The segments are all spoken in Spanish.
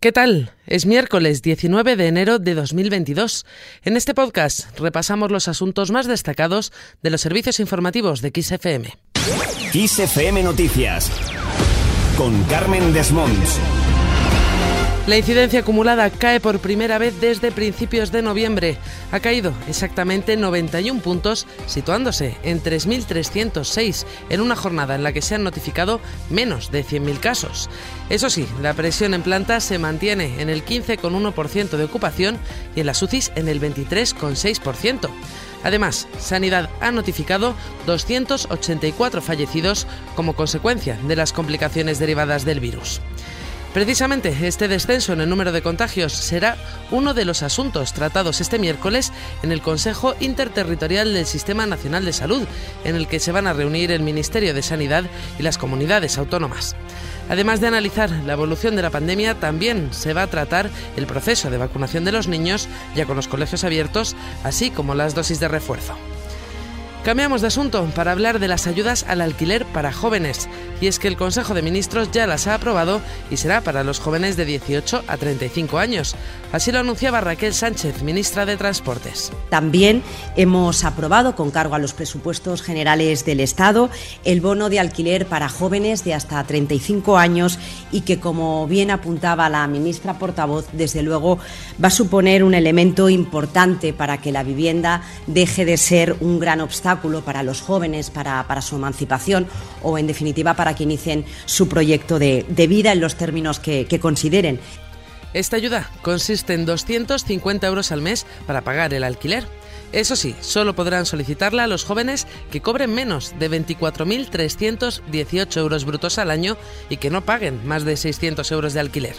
¿Qué tal? Es miércoles 19 de enero de 2022. En este podcast repasamos los asuntos más destacados de los servicios informativos de XFM. XFM Noticias con Carmen Desmonts. La incidencia acumulada cae por primera vez desde principios de noviembre. Ha caído exactamente 91 puntos, situándose en 3.306 en una jornada en la que se han notificado menos de 100.000 casos. Eso sí, la presión en planta se mantiene en el 15,1% de ocupación y en las UCIs en el 23,6%. Además, Sanidad ha notificado 284 fallecidos como consecuencia de las complicaciones derivadas del virus. Precisamente este descenso en el número de contagios será uno de los asuntos tratados este miércoles en el Consejo Interterritorial del Sistema Nacional de Salud, en el que se van a reunir el Ministerio de Sanidad y las comunidades autónomas. Además de analizar la evolución de la pandemia, también se va a tratar el proceso de vacunación de los niños, ya con los colegios abiertos, así como las dosis de refuerzo. Cambiamos de asunto para hablar de las ayudas al alquiler para jóvenes. Y es que el Consejo de Ministros ya las ha aprobado y será para los jóvenes de 18 a 35 años. Así lo anunciaba Raquel Sánchez, ministra de Transportes. También hemos aprobado, con cargo a los presupuestos generales del Estado, el bono de alquiler para jóvenes de hasta 35 años y que, como bien apuntaba la ministra portavoz, desde luego va a suponer un elemento importante para que la vivienda deje de ser un gran obstáculo para los jóvenes, para, su emancipación o, en definitiva, para que inicien su proyecto de, vida en los términos que, que consideren. Esta ayuda consiste en 250 euros al mes para pagar el alquiler. Eso sí, solo podrán solicitarla los jóvenes que cobren menos de 24.318 euros brutos al año y que no paguen más de 600 euros de alquiler.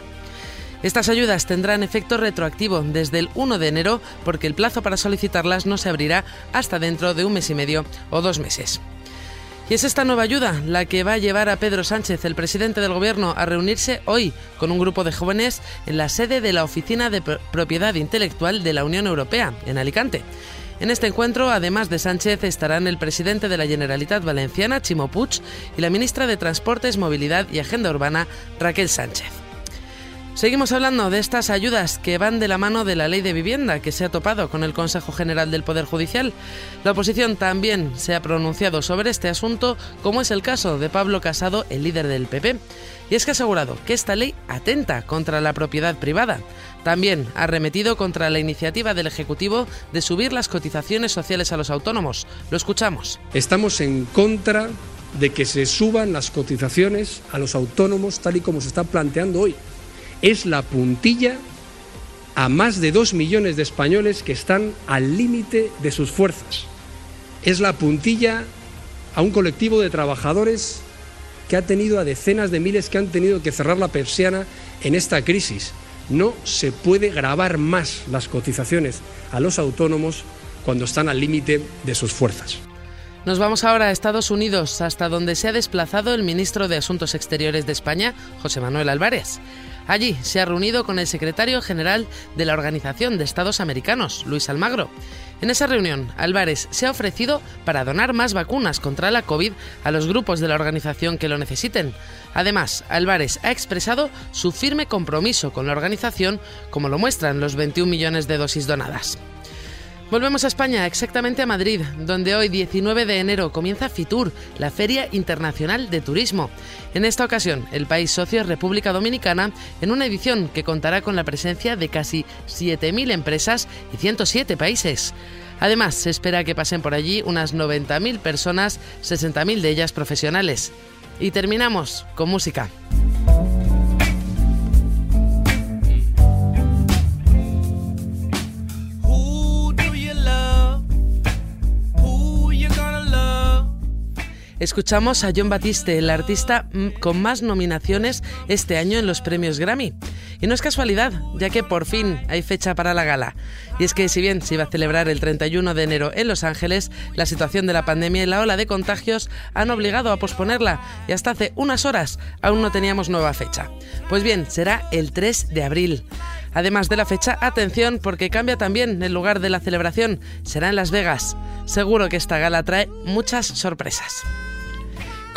Estas ayudas tendrán efecto retroactivo desde el 1 de enero porque el plazo para solicitarlas no se abrirá hasta dentro de un mes y medio o dos meses. Y es esta nueva ayuda la que va a llevar a Pedro Sánchez, el presidente del Gobierno, a reunirse hoy con un grupo de jóvenes en la sede de la Oficina de Propiedad Intelectual de la Unión Europea, en Alicante. En este encuentro, además de Sánchez, estarán el presidente de la Generalitat Valenciana, Chimo Puig, y la ministra de Transportes, Movilidad y Agenda Urbana, Raquel Sánchez. Seguimos hablando de estas ayudas que van de la mano de la ley de vivienda que se ha topado con el Consejo General del Poder Judicial. La oposición también se ha pronunciado sobre este asunto, como es el caso de Pablo Casado, el líder del PP. Y es que ha asegurado que esta ley atenta contra la propiedad privada. También ha remetido contra la iniciativa del Ejecutivo de subir las cotizaciones sociales a los autónomos. Lo escuchamos. Estamos en contra de que se suban las cotizaciones a los autónomos tal y como se está planteando hoy es la puntilla a más de dos millones de españoles que están al límite de sus fuerzas. Es la puntilla a un colectivo de trabajadores que ha tenido a decenas de miles que han tenido que cerrar la persiana en esta crisis. No se puede grabar más las cotizaciones a los autónomos cuando están al límite de sus fuerzas. Nos vamos ahora a Estados Unidos, hasta donde se ha desplazado el ministro de Asuntos Exteriores de España, José Manuel Álvarez. Allí se ha reunido con el secretario general de la Organización de Estados Americanos, Luis Almagro. En esa reunión, Álvarez se ha ofrecido para donar más vacunas contra la COVID a los grupos de la organización que lo necesiten. Además, Álvarez ha expresado su firme compromiso con la organización, como lo muestran los 21 millones de dosis donadas. Volvemos a España, exactamente a Madrid, donde hoy 19 de enero comienza FITUR, la Feria Internacional de Turismo. En esta ocasión, el país socio es República Dominicana, en una edición que contará con la presencia de casi 7.000 empresas y 107 países. Además, se espera que pasen por allí unas 90.000 personas, 60.000 de ellas profesionales. Y terminamos con música. Escuchamos a John Batiste, el artista mm, con más nominaciones este año en los premios Grammy. Y no es casualidad, ya que por fin hay fecha para la gala. Y es que si bien se iba a celebrar el 31 de enero en Los Ángeles, la situación de la pandemia y la ola de contagios han obligado a posponerla y hasta hace unas horas aún no teníamos nueva fecha. Pues bien, será el 3 de abril. Además de la fecha, atención porque cambia también el lugar de la celebración, será en Las Vegas. Seguro que esta gala trae muchas sorpresas.